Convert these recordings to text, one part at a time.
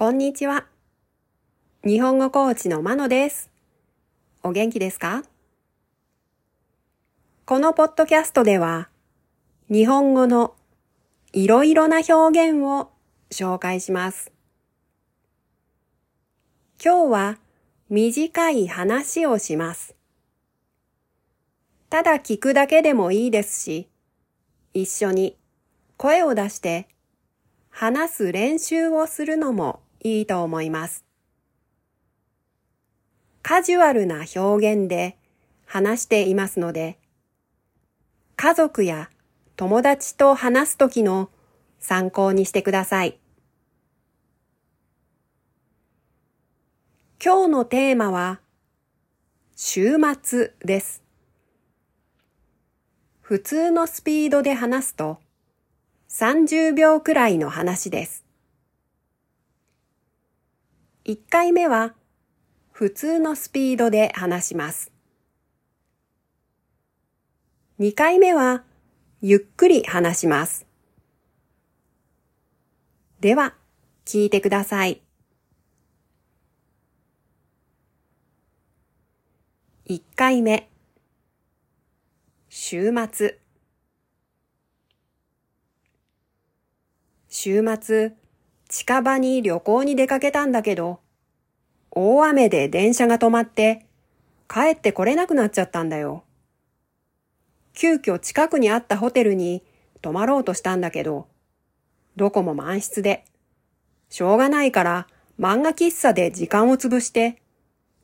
こんにちは。日本語コーチのまのです。お元気ですか？このポッドキャストでは、日本語のいろいろな表現を紹介します。今日は短い話をします。ただ聞くだけでもいいですし、一緒に声を出して話す練習をするのもいいと思います。カジュアルな表現で話していますので、家族や友達と話すときの参考にしてください。今日のテーマは、週末です。普通のスピードで話すと、30秒くらいの話です。1回目は普通のスピードで話します。2回目はゆっくり話します。では、聞いてください。1回目週末週末近場に旅行に出かけたんだけど、大雨で電車が止まって、帰ってこれなくなっちゃったんだよ。急遽近くにあったホテルに泊まろうとしたんだけど、どこも満室で、しょうがないから漫画喫茶で時間を潰して、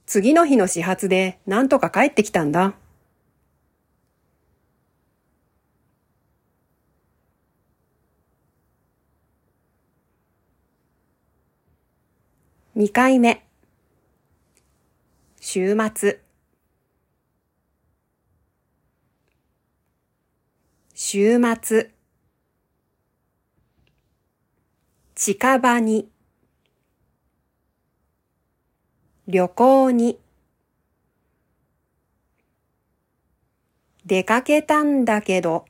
次の日の始発でなんとか帰ってきたんだ。2回目。週末。週末。近場に。旅行に。出かけたんだけど。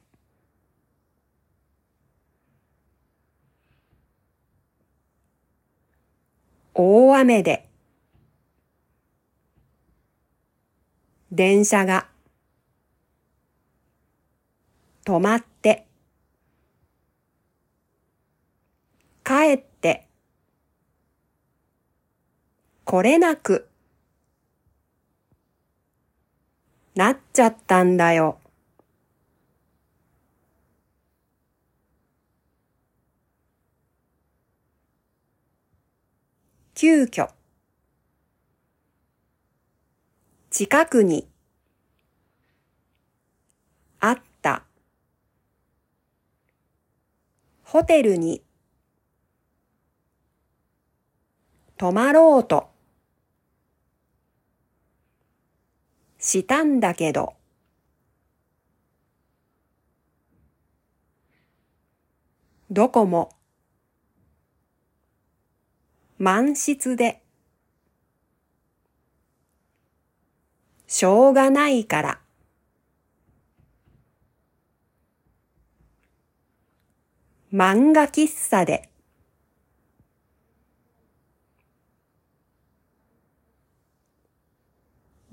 大雨で。電車が。止まって。帰って。来れなく。なっちゃったんだよ。急遽。近くに。あった。ホテルに。泊まろうと。したんだけど。どこも。満室で、しょうがないから、漫画喫茶で、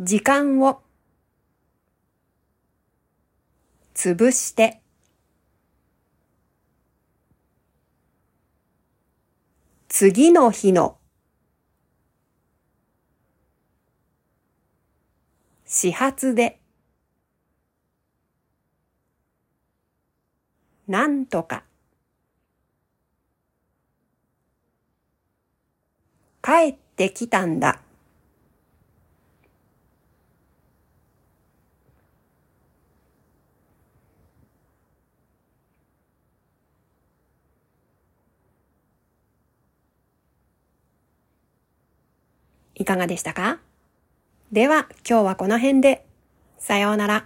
時間を。潰して。次の日の始発でなんとか帰ってきたんだ。いかがでしたか？では今日はこの辺で。さようなら。